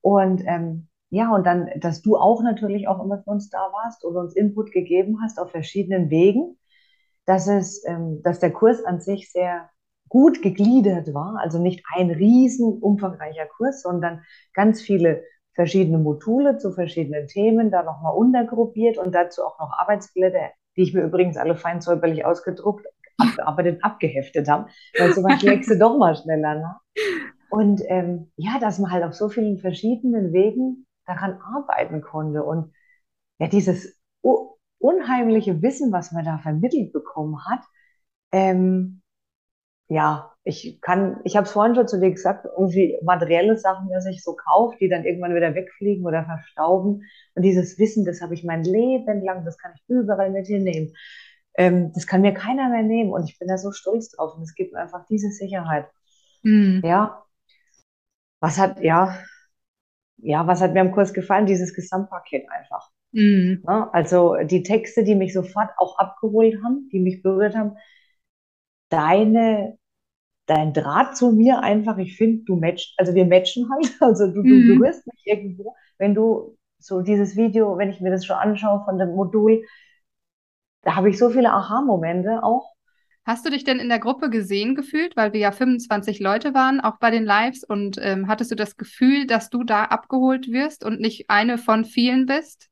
Und ähm, ja, und dann, dass du auch natürlich auch immer für uns da warst und uns Input gegeben hast auf verschiedenen Wegen, dass es, ähm, dass der Kurs an sich sehr gut gegliedert war, also nicht ein riesen umfangreicher Kurs, sondern ganz viele verschiedene Module zu verschiedenen Themen, da nochmal untergruppiert und dazu auch noch Arbeitsblätter, die ich mir übrigens alle fein säuberlich ausgedruckt, abgearbeitet, abgeheftet habe, weil sowas legst du doch mal schneller nach. Und ähm, ja, dass man halt auf so vielen verschiedenen Wegen daran arbeiten konnte und ja, dieses unheimliche Wissen, was man da vermittelt bekommen hat, ähm, ja, ich kann, ich habe es vorhin schon zu dir gesagt, irgendwie materielle Sachen, dass ich so kaufe, die dann irgendwann wieder wegfliegen oder verstauben. Und dieses Wissen, das habe ich mein Leben lang, das kann ich überall mit hinnehmen. Ähm, das kann mir keiner mehr nehmen und ich bin da so stolz drauf und es gibt mir einfach diese Sicherheit. Mhm. Ja. Was hat, ja, ja, was hat mir am Kurs gefallen? Dieses Gesamtpaket einfach. Mhm. Ja, also die Texte, die mich sofort auch abgeholt haben, die mich berührt haben, deine, dein Draht zu mir einfach, ich finde, du matchst, also wir matchen halt, (laughs) also du, mhm. du berührst mich irgendwo, wenn du so dieses Video, wenn ich mir das schon anschaue von dem Modul, da habe ich so viele Aha-Momente auch. Hast du dich denn in der Gruppe gesehen gefühlt, weil wir ja 25 Leute waren, auch bei den Lives, und ähm, hattest du das Gefühl, dass du da abgeholt wirst und nicht eine von vielen bist?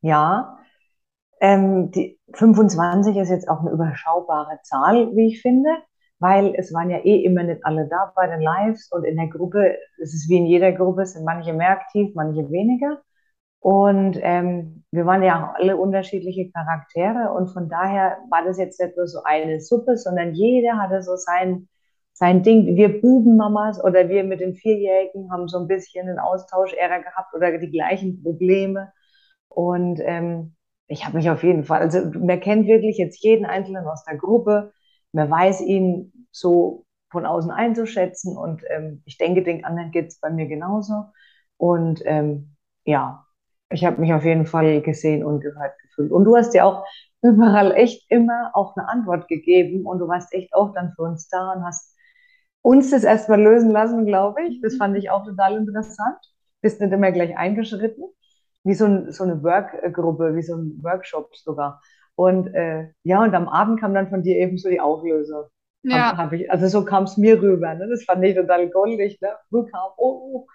Ja, ähm, die 25 ist jetzt auch eine überschaubare Zahl, wie ich finde, weil es waren ja eh immer nicht alle da bei den Lives und in der Gruppe, es ist wie in jeder Gruppe, sind manche mehr aktiv, manche weniger. Und ähm, wir waren ja auch alle unterschiedliche Charaktere und von daher war das jetzt nicht nur so eine Suppe, sondern jeder hatte so sein, sein Ding. Wir Bubenmamas oder wir mit den Vierjährigen haben so ein bisschen einen Austausch Ärger gehabt oder die gleichen Probleme. Und ähm, ich habe mich auf jeden Fall, also man kennt wirklich jetzt jeden Einzelnen aus der Gruppe, man weiß ihn so von außen einzuschätzen und ähm, ich denke, den anderen geht es bei mir genauso. Und ähm, ja, ich habe mich auf jeden Fall gesehen und gehört gefühlt. Und du hast ja auch überall echt immer auch eine Antwort gegeben und du warst echt auch dann für uns da und hast uns das erstmal lösen lassen, glaube ich. Das fand ich auch total interessant. Bist nicht immer gleich eingeschritten wie so, ein, so eine Workgruppe, wie so ein Workshop sogar. Und äh, ja, und am Abend kam dann von dir eben so die Auflösung. Ja. Hab, hab ich, also so kam es mir rüber. Ne? Das fand ich total goldig. Ne? Kam, oh,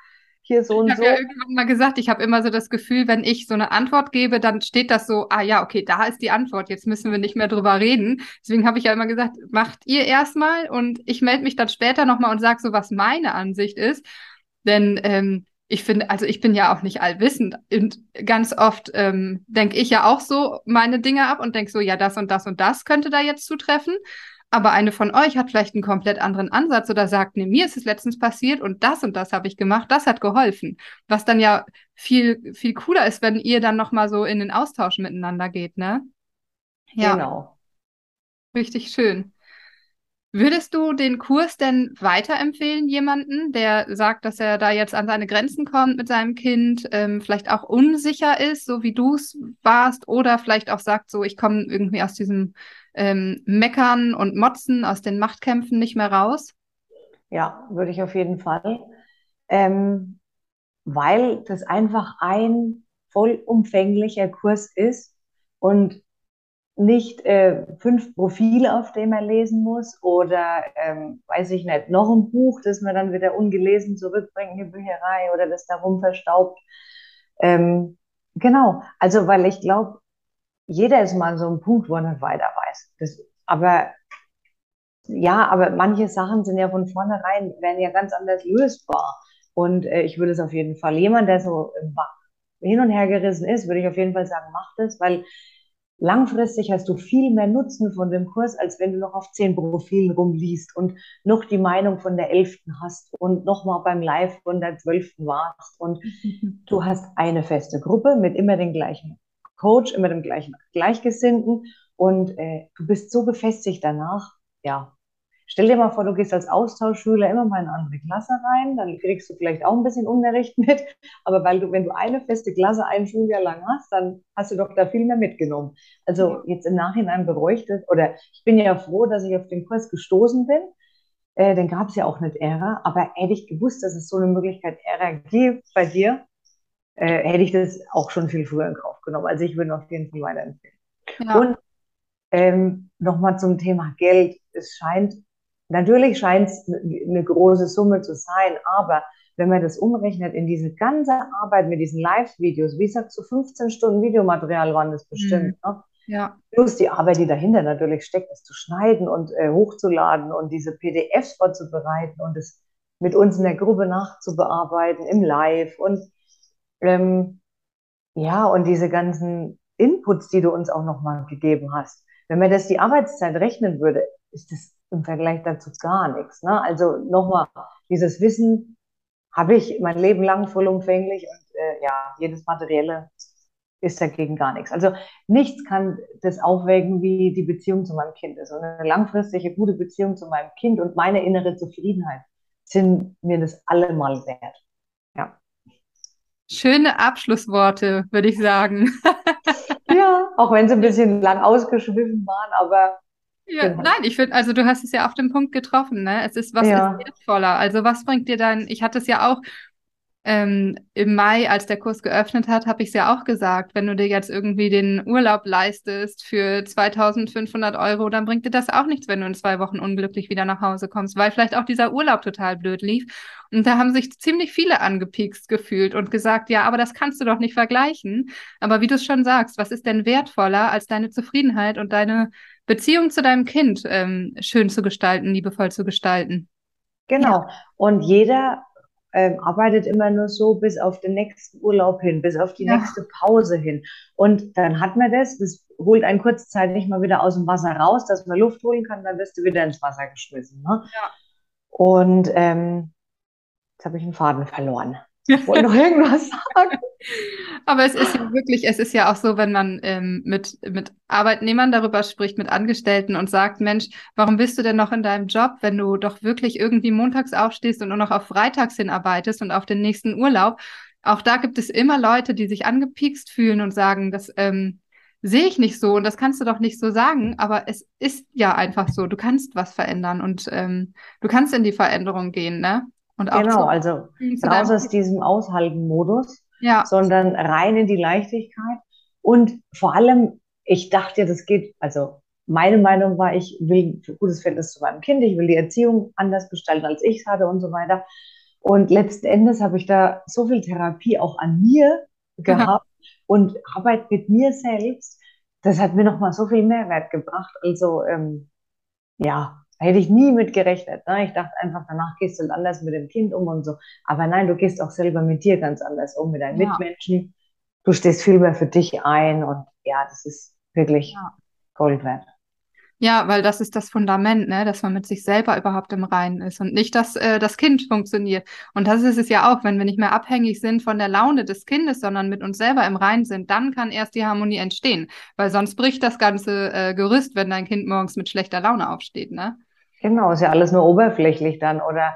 hier so und ich so. Ich habe ja irgendwann mal gesagt, ich habe immer so das Gefühl, wenn ich so eine Antwort gebe, dann steht das so, ah ja, okay, da ist die Antwort, jetzt müssen wir nicht mehr drüber reden. Deswegen habe ich ja immer gesagt, macht ihr erstmal und ich melde mich dann später nochmal und sage so, was meine Ansicht ist. Denn ähm, ich finde, also ich bin ja auch nicht allwissend und ganz oft ähm, denke ich ja auch so meine Dinge ab und denke so, ja, das und das und das könnte da jetzt zutreffen. Aber eine von euch hat vielleicht einen komplett anderen Ansatz oder sagt, nee, mir ist es letztens passiert und das und das habe ich gemacht, das hat geholfen. Was dann ja viel, viel cooler ist, wenn ihr dann nochmal so in den Austausch miteinander geht, ne? Ja. Genau. Richtig schön. Würdest du den Kurs denn weiterempfehlen, jemanden, der sagt, dass er da jetzt an seine Grenzen kommt mit seinem Kind, ähm, vielleicht auch unsicher ist, so wie du es warst, oder vielleicht auch sagt, so ich komme irgendwie aus diesem ähm, Meckern und Motzen, aus den Machtkämpfen nicht mehr raus? Ja, würde ich auf jeden Fall. Ähm, weil das einfach ein vollumfänglicher Kurs ist und nicht äh, fünf Profile, auf dem er lesen muss oder, ähm, weiß ich nicht, noch ein Buch, das man dann wieder ungelesen zurückbringt in die Bücherei oder das darum verstaubt. Ähm, genau, also weil ich glaube, jeder ist mal so ein Punkt, wo er nicht weiter weiß. Das, aber ja, aber manche Sachen sind ja von vornherein, werden ja ganz anders lösbar. Und äh, ich würde es auf jeden Fall, jemand, der so hin und her gerissen ist, würde ich auf jeden Fall sagen, mach das, weil langfristig hast du viel mehr Nutzen von dem Kurs, als wenn du noch auf zehn Profilen rumliest und noch die Meinung von der Elften hast und nochmal beim Live von der Zwölften warst. Und (laughs) du hast eine feste Gruppe mit immer den gleichen Coach, immer dem gleichen Gleichgesinnten und äh, du bist so gefestigt danach, ja, Stell dir mal vor, du gehst als Austauschschüler immer mal in eine andere Klasse rein, dann kriegst du vielleicht auch ein bisschen Unterricht (laughs) mit, aber weil du, wenn du eine feste Klasse ein Schuljahr lang hast, dann hast du doch da viel mehr mitgenommen. Also jetzt im Nachhinein beruhigt oder ich bin ja froh, dass ich auf den Kurs gestoßen bin. Äh, den gab es ja auch nicht Ära, aber hätte ich gewusst, dass es so eine Möglichkeit Ära gibt bei dir, äh, hätte ich das auch schon viel früher in Kauf genommen. Also ich würde auf jeden Fall weiterempfehlen. Ja. Und ähm, nochmal zum Thema Geld. Es scheint Natürlich scheint es eine große Summe zu sein, aber wenn man das umrechnet in diese ganze Arbeit mit diesen Live-Videos, wie gesagt, so 15 Stunden Videomaterial waren das bestimmt, mhm. ne? Ja. Plus die Arbeit, die dahinter natürlich steckt, das zu schneiden und äh, hochzuladen und diese PDFs vorzubereiten und es mit uns in der Gruppe nachzubearbeiten im Live und ähm, ja, und diese ganzen Inputs, die du uns auch nochmal gegeben hast. Wenn man das die Arbeitszeit rechnen würde, ist das im Vergleich dazu gar nichts. Ne? Also nochmal, dieses Wissen habe ich mein Leben lang vollumfänglich und äh, ja, jedes Materielle ist dagegen gar nichts. Also nichts kann das aufwägen, wie die Beziehung zu meinem Kind ist. Und eine langfristige, gute Beziehung zu meinem Kind und meine innere Zufriedenheit sind mir das allemal wert. Ja. Schöne Abschlussworte, würde ich sagen. ja, auch wenn sie ein (laughs) bisschen lang ausgeschwiffen waren, aber ja, genau. nein, ich finde, also du hast es ja auf den Punkt getroffen, ne? Es ist, was ja. ist wertvoller? Also was bringt dir dein, ich hatte es ja auch ähm, im Mai, als der Kurs geöffnet hat, habe ich es ja auch gesagt, wenn du dir jetzt irgendwie den Urlaub leistest für 2500 Euro, dann bringt dir das auch nichts, wenn du in zwei Wochen unglücklich wieder nach Hause kommst, weil vielleicht auch dieser Urlaub total blöd lief. Und da haben sich ziemlich viele angepiekst gefühlt und gesagt, ja, aber das kannst du doch nicht vergleichen. Aber wie du es schon sagst, was ist denn wertvoller als deine Zufriedenheit und deine Beziehung zu deinem Kind ähm, schön zu gestalten, liebevoll zu gestalten? Genau. Ja. Und jeder ähm, arbeitet immer nur so bis auf den nächsten Urlaub hin, bis auf die ja. nächste Pause hin. Und dann hat man das, das holt einen kurzzeitig mal wieder aus dem Wasser raus, dass man Luft holen kann, dann wirst du wieder ins Wasser geschmissen. Ne? Ja. Und ähm, jetzt habe ich einen Faden verloren. Ich wollte noch irgendwas sagen. Aber es ist ja wirklich, es ist ja auch so, wenn man ähm, mit, mit Arbeitnehmern darüber spricht, mit Angestellten und sagt, Mensch, warum bist du denn noch in deinem Job, wenn du doch wirklich irgendwie montags aufstehst und nur noch auf freitags hinarbeitest und auf den nächsten Urlaub? Auch da gibt es immer Leute, die sich angepiekst fühlen und sagen, das ähm, sehe ich nicht so und das kannst du doch nicht so sagen, aber es ist ja einfach so. Du kannst was verändern und ähm, du kannst in die Veränderung gehen, ne? Und auch genau, also raus aus diesem Aushalten-Modus, ja. sondern rein in die Leichtigkeit. Und vor allem, ich dachte, das geht, also meine Meinung war, ich will ein gutes Verhältnis zu meinem Kind, ich will die Erziehung anders gestalten, als ich es hatte und so weiter. Und letzten Endes habe ich da so viel Therapie auch an mir gehabt ja. und Arbeit mit mir selbst. Das hat mir nochmal so viel Mehrwert gebracht. Also ähm, ja, hätte ich nie mit gerechnet. Ne? Ich dachte einfach, danach gehst du anders mit dem Kind um und so. Aber nein, du gehst auch selber mit dir ganz anders um, mit deinen ja. Mitmenschen. Du stehst viel mehr für dich ein und ja, das ist wirklich ja. Gold wert. Ja, weil das ist das Fundament, ne, dass man mit sich selber überhaupt im Reinen ist und nicht, dass äh, das Kind funktioniert. Und das ist es ja auch, wenn wir nicht mehr abhängig sind von der Laune des Kindes, sondern mit uns selber im Reinen sind, dann kann erst die Harmonie entstehen. Weil sonst bricht das ganze äh, Gerüst, wenn dein Kind morgens mit schlechter Laune aufsteht, ne? Genau, ist ja alles nur oberflächlich dann. Oder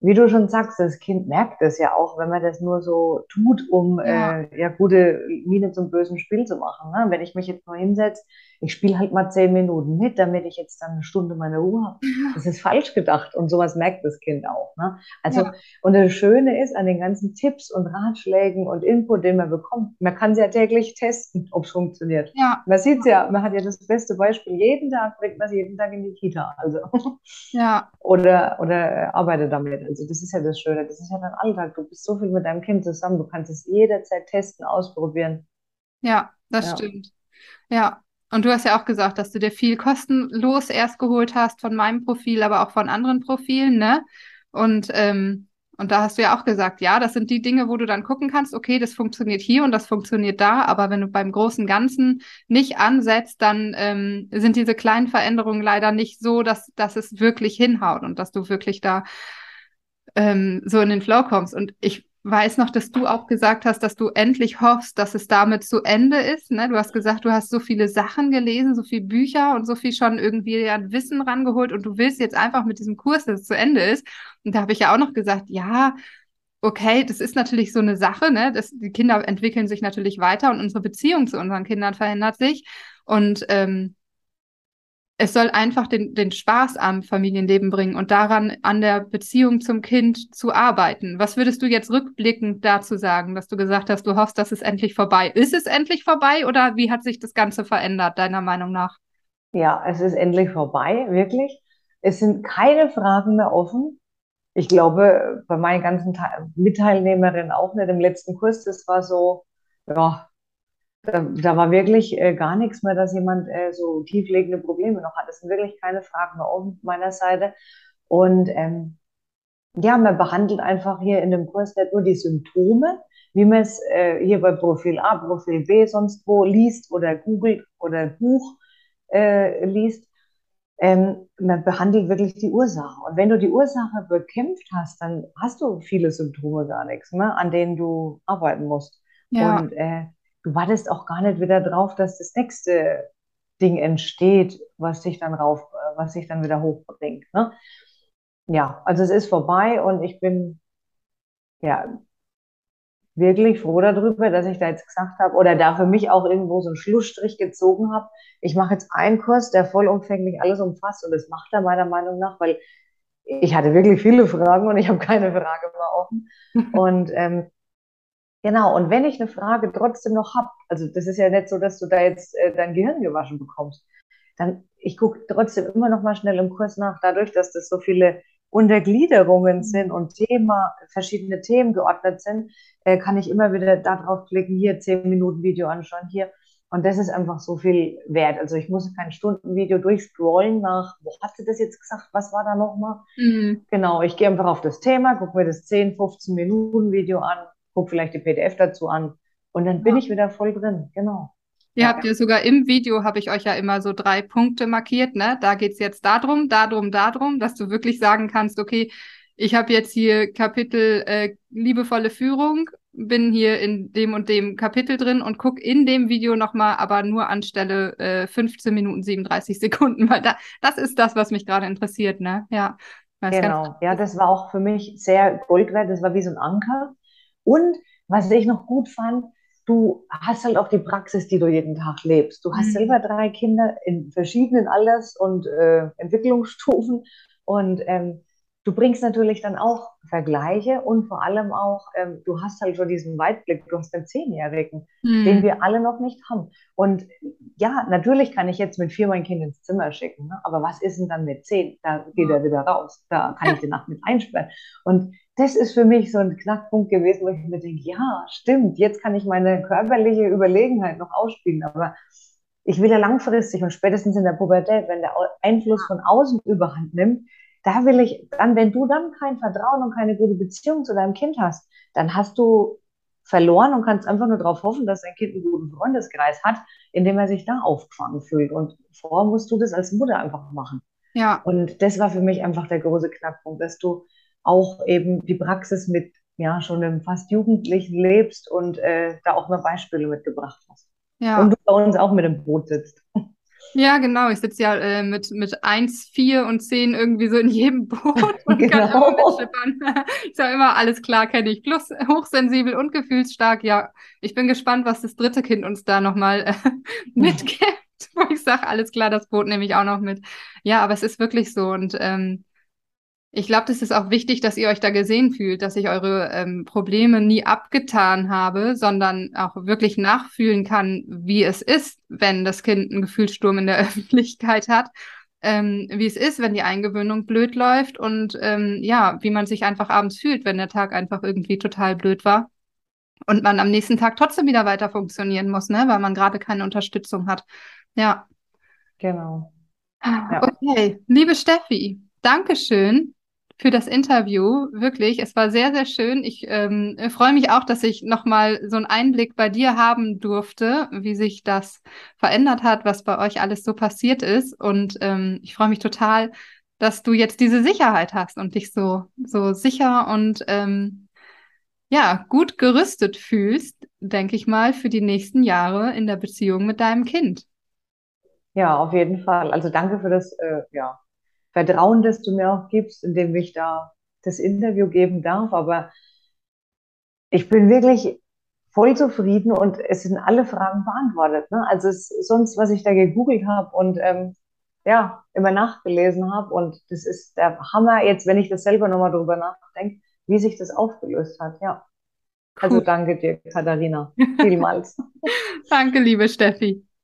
wie du schon sagst, das Kind merkt es ja auch, wenn man das nur so tut, um Ja. äh, ja gute Miene zum bösen Spiel zu machen. Ne? Wenn ich mich jetzt nur hinsetze, ich spiele halt mal zehn Minuten mit, damit ich jetzt dann eine Stunde meine Ruhe habe. Das ist falsch gedacht und sowas merkt das Kind auch. Ne? Also, Ja. und das Schöne ist an den ganzen Tipps und Ratschlägen und Input, den man bekommt, man kann es ja täglich testen, ob es funktioniert. Ja, Man sieht es ja, man hat ja das beste Beispiel. Jeden Tag bringt man es jeden Tag in die Kita. Also. ja, oder, oder arbeite damit. Also das ist ja das Schöne, das ist ja dein Alltag. Du bist so viel mit deinem Kind zusammen, du kannst es jederzeit testen, ausprobieren. ja, das Ja, stimmt. Ja. Und du hast ja auch gesagt, dass du dir viel kostenlos erst geholt hast von meinem Profil, aber auch von anderen Profilen, ne? Und, ähm, und da hast du ja auch gesagt, ja, das sind die Dinge, wo du dann gucken kannst, okay, das funktioniert hier und das funktioniert da, aber wenn du beim großen Ganzen nicht ansetzt, dann ähm, sind diese kleinen Veränderungen leider nicht so, dass, dass es wirklich hinhaut und dass du wirklich da ähm, so in den Flow kommst. Und ich weiß noch, dass du auch gesagt hast, dass du endlich hoffst, dass es damit zu Ende ist. Ne? Du hast gesagt, du hast so viele Sachen gelesen, so viele Bücher und so viel schon irgendwie an Wissen rangeholt und du willst jetzt einfach mit diesem Kurs, dass es zu Ende ist. Und da habe ich ja auch noch gesagt, ja, okay, das ist natürlich so eine Sache, ne? Das, die Kinder entwickeln sich natürlich weiter und unsere Beziehung zu unseren Kindern verändert sich. Und ähm, es soll einfach den, den Spaß am Familienleben bringen und daran an der Beziehung zum Kind zu arbeiten. Was würdest du jetzt rückblickend dazu sagen, dass du gesagt hast, du hoffst, dass es endlich vorbei ist? Ist es endlich vorbei oder wie hat sich das Ganze verändert, deiner Meinung nach? ja, es ist endlich vorbei, wirklich. Es sind keine Fragen mehr offen. Ich glaube, bei meinen ganzen Te Mitteilnehmerinnen auch nicht. Im letzten Kurs, das war so, ja, da, da war wirklich äh, gar nichts mehr, dass jemand äh, so tieflegende Probleme noch hat. Es sind wirklich keine Fragen mehr von meiner Seite. Und ähm, ja, man behandelt einfach hier in dem Kurs nicht nur die Symptome, wie man es äh, hier bei Profil A, Profil B sonst wo liest oder googelt oder Buch äh, liest. Ähm, man behandelt wirklich die Ursache. Und wenn du die Ursache bekämpft hast, dann hast du viele Symptome gar nichts, ne, an denen du arbeiten musst. Ja, Und äh, du wartest auch gar nicht wieder drauf, dass das nächste Ding entsteht, was dich dann rauf, äh, was dich dann wieder hochbringt. Ne? Ja, also es ist vorbei und ich bin ja wirklich froh darüber, dass ich da jetzt gesagt habe oder da für mich auch irgendwo so einen Schlussstrich gezogen habe. Ich mache jetzt einen Kurs, der vollumfänglich alles umfasst und das macht er meiner Meinung nach, weil ich hatte wirklich viele Fragen und ich habe keine Frage mehr offen. (laughs) Und ähm, genau, und wenn ich eine Frage trotzdem noch habe, also das ist ja nicht so, dass du da jetzt äh, dein Gehirn gewaschen bekommst, dann ich gucke trotzdem immer noch mal schnell im Kurs nach, dadurch, dass das so viele Untergliederungen sind und Thema, verschiedene Themen geordnet sind, äh, kann ich immer wieder darauf klicken, hier zehn Minuten Video anschauen, hier. Und das ist einfach so viel wert. Also ich muss kein Stundenvideo durchscrollen nach, wo hat sie das jetzt gesagt, was war da nochmal? Mhm. Genau, ich gehe einfach auf das Thema, gucke mir das 10, 15 Minuten Video an, gucke vielleicht die PDF dazu an und dann bin Ja. ich wieder voll drin. Genau. Ihr habt ja sogar im Video, habe ich euch ja immer so drei Punkte markiert, ne? Da geht's jetzt darum, darum, darum, dass du wirklich sagen kannst, okay, ich habe jetzt hier Kapitel äh, liebevolle Führung, bin hier in dem und dem Kapitel drin und guck in dem Video nochmal, aber nur anstelle äh, 15 Minuten 37 (laughs) Sekunden, weil da, das ist das, was mich gerade interessiert, ne? Ja, genau. Ja, das war auch für mich sehr Gold wert. Das war wie so ein Anker. Und was ich noch gut fand, du hast halt auch die Praxis, die du jeden Tag lebst. Du hast Mhm. selber drei Kinder in verschiedenen Alters- und äh, Entwicklungsstufen und ähm, du bringst natürlich dann auch Vergleiche und vor allem auch, ähm, du hast halt schon diesen Weitblick, du hast einen Zehnjährigen, den Mhm. wir alle noch nicht haben. Und ja, natürlich kann ich jetzt mit vier mein Kind ins Zimmer schicken, ne? aber was ist denn dann mit zehn? Da geht er wieder raus, da kann ich die Nacht mit einsperren. Und das ist für mich so ein Knackpunkt gewesen, wo ich mir denke, ja, stimmt, jetzt kann ich meine körperliche Überlegenheit noch ausspielen, aber ich will ja langfristig und spätestens in der Pubertät, wenn der Einfluss von außen überhand nimmt, da will ich, dann, wenn du dann kein Vertrauen und keine gute Beziehung zu deinem Kind hast, dann hast du verloren und kannst einfach nur darauf hoffen, dass dein Kind einen guten Freundeskreis hat, in dem er sich da aufgefangen fühlt. Und vorher musst du das als Mutter einfach machen. Ja, Und das war für mich einfach der große Knackpunkt, dass du auch eben die Praxis mit ja schon einem fast Jugendlichen lebst und äh, da auch mal Beispiele mitgebracht hast. ja. Und du bei uns auch mit im Boot sitzt. Ja, genau. Ich sitze ja äh, mit, mit 1, 4 und 10 irgendwie so in jedem Boot (laughs) und Genau. kann immer mitschippern. (laughs) Ich sage immer, alles klar, kenne ich. Plus hochsensibel und gefühlsstark. Ja, ich bin gespannt, was das dritte Kind uns da nochmal äh, (laughs) mitgibt, wo ich sage, alles klar, das Boot nehme ich auch noch mit. Ja, aber es ist wirklich so. Und ähm, ich glaube, das ist auch wichtig, dass ihr euch da gesehen fühlt, dass ich eure ähm, Probleme nie abgetan habe, sondern auch wirklich nachfühlen kann, wie es ist, wenn das Kind einen Gefühlssturm in der (laughs) Öffentlichkeit hat, ähm, wie es ist, wenn die Eingewöhnung blöd läuft und ähm, ja, wie man sich einfach abends fühlt, wenn der Tag einfach irgendwie total blöd war und man am nächsten Tag trotzdem wieder weiter funktionieren muss, ne, weil man gerade keine Unterstützung hat. Ja. Genau. Ja. Okay, liebe Steffi, Dankeschön für das Interview. Wirklich, es war sehr, sehr schön. Ich ähm, freue mich auch, dass ich nochmal so einen Einblick bei dir haben durfte, wie sich das verändert hat, was bei euch alles so passiert ist. Und ähm, ich freue mich total, dass du jetzt diese Sicherheit hast und dich so, so sicher und ähm, ja, gut gerüstet fühlst, denke ich mal, für die nächsten Jahre in der Beziehung mit deinem Kind. Ja, auf jeden Fall. Also danke für das, äh, ja, Vertrauen, das du mir auch gibst, indem ich da das Interview geben darf. Aber ich bin wirklich voll zufrieden und es sind alle Fragen beantwortet. Ne? Also es, sonst, was ich da gegoogelt habe und ähm, ja, immer nachgelesen habe. Und das ist der Hammer jetzt, wenn ich das selber nochmal drüber nachdenke, wie sich das aufgelöst hat. Ja. Also Cool. danke dir, Katharina. Vielmals. (laughs) Danke, liebe Steffi.